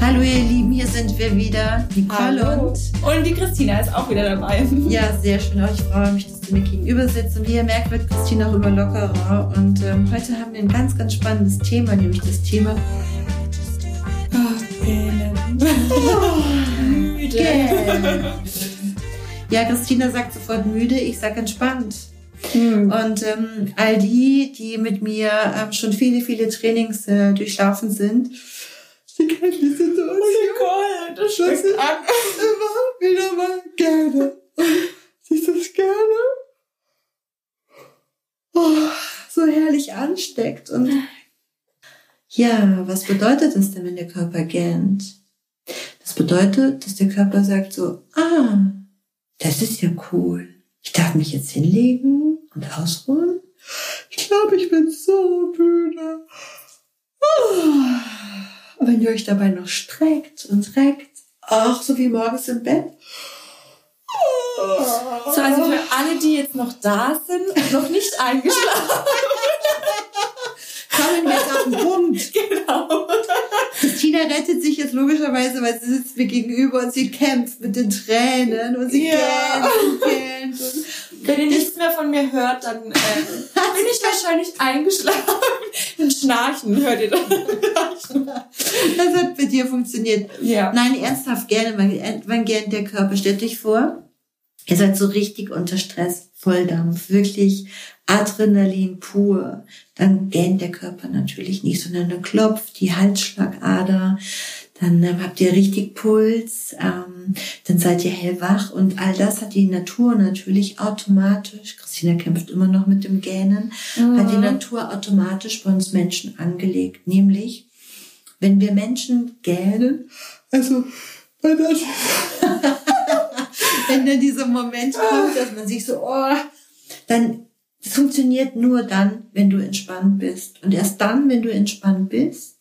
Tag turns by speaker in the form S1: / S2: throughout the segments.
S1: Hallo ihr Lieben, hier sind wir wieder, Nicole
S2: Hallo. und... Und die Christina ist auch wieder dabei.
S1: Ja, sehr schön. Ich freue mich, dass du mir gegenüber sitzt. Und wie ihr merkt, wird Christina auch immer lockerer. Und ähm, heute haben wir ein ganz, ganz spannendes Thema, nämlich das Thema...
S2: Oh, müde.
S1: Ja, Christina sagt sofort müde, ich sag entspannt. Hm. Und ähm, all die, die mit mir ähm, schon viele, viele Trainings äh, durchlaufen sind, Sie kennen die Situation.
S2: Oh Gott, das schmeckt
S1: ich an. immer wieder mal gerne. Siehst du das gerne? Oh, so herrlich ansteckt. Und ja, was bedeutet das denn, wenn der Körper gähnt? Das bedeutet, dass der Körper sagt so, ah, das ist ja cool. Ich darf mich jetzt hinlegen und ausruhen. Ich glaube, ich bin so müde. Oh. Wenn ihr euch dabei noch streckt und reckt, auch so wie morgens im Bett.
S2: So, also für alle, die jetzt noch da sind und noch nicht eingeschlafen.
S1: Kommen wir jetzt auf den Punkt.
S2: Genau.
S1: Christina rettet sich jetzt logischerweise, weil sie sitzt mir gegenüber und sie kämpft mit den Tränen und sie ja. gähnt und
S2: Wenn ihr nichts mehr von mir hört, dann äh, bin ich wahrscheinlich eingeschlafen. Ein Schnarchen hört ihr dann.
S1: das hat bei dir funktioniert.
S2: Ja.
S1: Nein, ernsthaft gerne, wann, wann gähnt der Körper? Stellt euch vor, ihr seid so richtig unter Stress, Volldampf, wirklich Adrenalin pur. Dann gähnt der Körper natürlich nicht, sondern dann klopft die Halsschlagader, dann ähm, habt ihr richtig Puls, ähm, dann seid ihr hellwach und all das hat die Natur natürlich automatisch, Christina kämpft immer noch mit dem Gähnen, mhm. hat die Natur automatisch bei uns Menschen angelegt, nämlich wenn wir Menschen gähnen, also wenn, das, wenn dann dieser Moment kommt, dass man sich so, oh, dann es funktioniert nur dann, wenn du entspannt bist. Und erst dann, wenn du entspannt bist,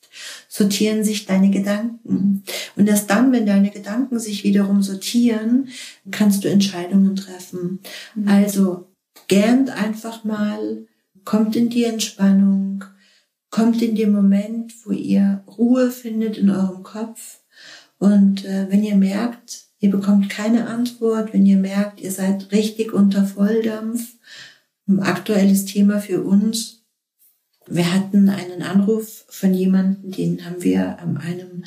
S1: sortieren sich deine Gedanken. Und erst dann, wenn deine Gedanken sich wiederum sortieren, kannst du Entscheidungen treffen. Mhm. Also gähnt einfach mal, kommt in die Entspannung, kommt in den Moment, wo ihr Ruhe findet in eurem Kopf. Und äh, wenn ihr merkt, ihr bekommt keine Antwort, wenn ihr merkt, ihr seid richtig unter Volldampf, ein aktuelles Thema für uns. Wir hatten einen Anruf von jemandem, den haben wir einem,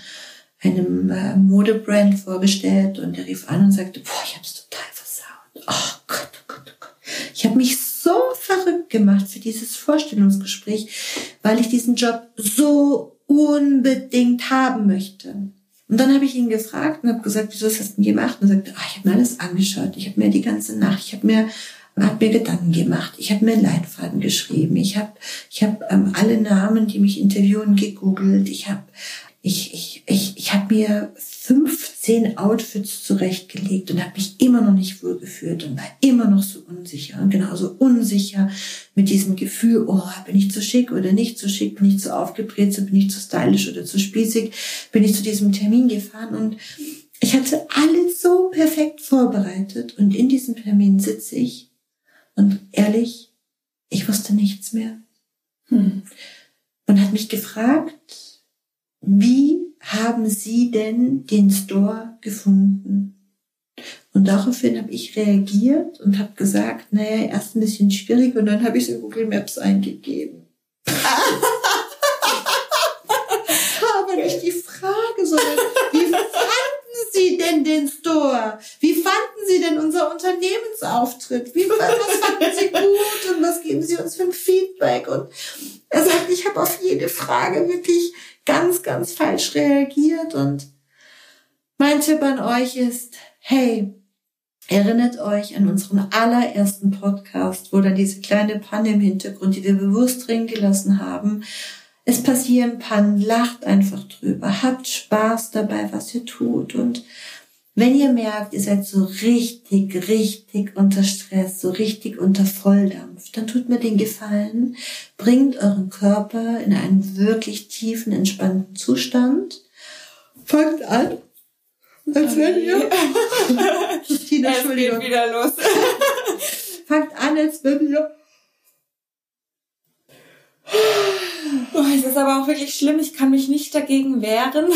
S1: einem äh, Modebrand vorgestellt und der rief an und sagte, boah, ich hab's total versaut. Oh Gott, oh Gott, oh Gott. Ich habe mich verrückt gemacht für dieses Vorstellungsgespräch, weil ich diesen Job so unbedingt haben möchte. Und dann habe ich ihn gefragt und habe gesagt, wieso hast du denn gemacht? Und er sagte, ah, ich habe mir alles angeschaut, ich habe mir die ganze Nacht, ich habe mir habe mir Gedanken gemacht. Ich habe mir Leitfaden geschrieben. Ich habe ich hab, ähm, alle Namen, die mich interviewen, gegoogelt. Ich habe ich, ich, ich, ich hab mir 15 Outfits zurechtgelegt und habe mich immer noch nicht wohlgefühlt und war immer noch so unsicher und genauso unsicher mit diesem Gefühl, oh, bin ich zu schick oder nicht zu schick, bin ich zu aufgebrezelt, bin ich zu stylisch oder zu spießig, bin ich zu diesem Termin gefahren und ich hatte alles so perfekt vorbereitet und in diesem Termin sitze ich und ehrlich, ich wusste nichts mehr. Hm. Und hat mich gefragt, wie haben Sie denn den Store gefunden? Und daraufhin habe ich reagiert und habe gesagt, naja, erst ein bisschen schwierig und dann habe ich es in Google Maps eingegeben. Aber nicht die Frage, sondern wie fanden Sie denn den Store? Wie fanden Sie denn unser Unternehmensauftritt? Wie, was fanden Sie gut und was geben Sie uns für ein Feedback? Und er sagt, ich habe auf jede Frage wirklich ganz, ganz falsch reagiert. Und mein Tipp an euch ist, hey, Erinnert euch an unseren allerersten Podcast, wo dann diese kleine Panne im Hintergrund, die wir bewusst drin gelassen haben. Es passieren Pannen, lacht einfach drüber, habt Spaß dabei, was ihr tut und Wenn ihr merkt, ihr seid so richtig, richtig unter Stress, so richtig unter Volldampf, dann tut mir den Gefallen, bringt euren Körper in einen wirklich tiefen, entspannten Zustand. Fangt an, als wenn ihr...
S2: Christina, Entschuldigung. Es geht wieder los.
S1: Fangt an, als wenn ihr...
S2: Oh, es ist aber auch wirklich schlimm. Ich kann mich nicht dagegen wehren.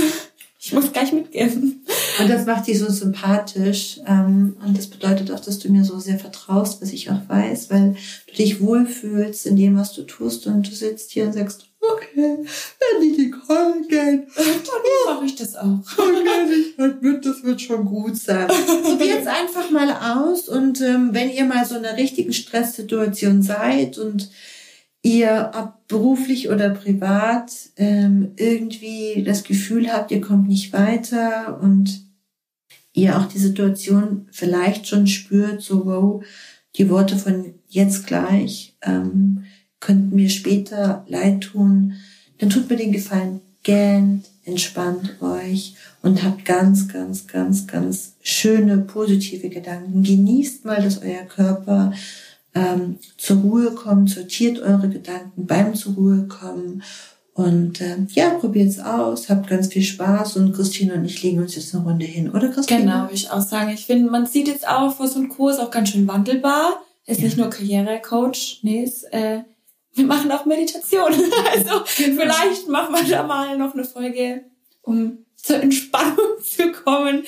S2: Ich muss gleich mitgehen.
S1: Und das macht dich so sympathisch. Ähm, und das bedeutet auch, dass du mir so sehr vertraust, was ich auch weiß, weil du dich wohlfühlst in dem, was du tust. Und du sitzt hier und sagst, okay, wenn die Nicole geht,
S2: dann mache ich das auch.
S1: Okay, das wird schon gut sein. Probiert einfach mal aus. Und ähm, wenn ihr mal so in einer richtigen Stresssituation seid und ihr ob beruflich oder privat ähm, irgendwie das Gefühl habt, ihr kommt nicht weiter und ihr auch die Situation vielleicht schon spürt, so wow, die Worte von jetzt gleich ähm, könnten mir später leid tun, dann tut mir den Gefallen, gähnt, entspannt euch und habt ganz, ganz, ganz, ganz schöne, positive Gedanken. Genießt mal, dass euer Körper ähm, zur Ruhe kommt, sortiert eure Gedanken beim zur Ruhe kommen und äh, ja, probiert's aus, habt ganz viel Spaß und Christine und ich legen uns jetzt eine Runde hin, oder Christine?
S2: Genau, würde ich auch sagen. Ich finde, man sieht jetzt auch vor so einem Kurs auch ganz schön wandelbar. Ist ja. nicht nur Karrierecoach, nee, ist, äh, wir machen auch Meditation. also genau. vielleicht machen wir da mal noch eine Folge, um zur Entspannung zu kommen.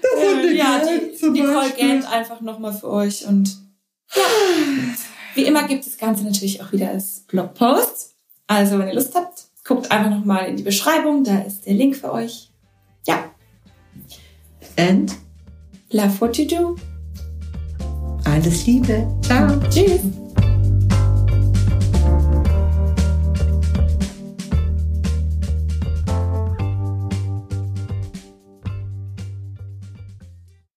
S2: Das äh, ja, die Nicole gähnt einfach nochmal für euch und ja. Wie immer gibt es das Ganze natürlich auch wieder als Blogpost. Also wenn ihr Lust habt, guckt einfach nochmal in die Beschreibung, da ist der Link für euch. Ja.
S1: And
S2: love what you do.
S1: Alles Liebe. Ciao.
S2: Tschüss.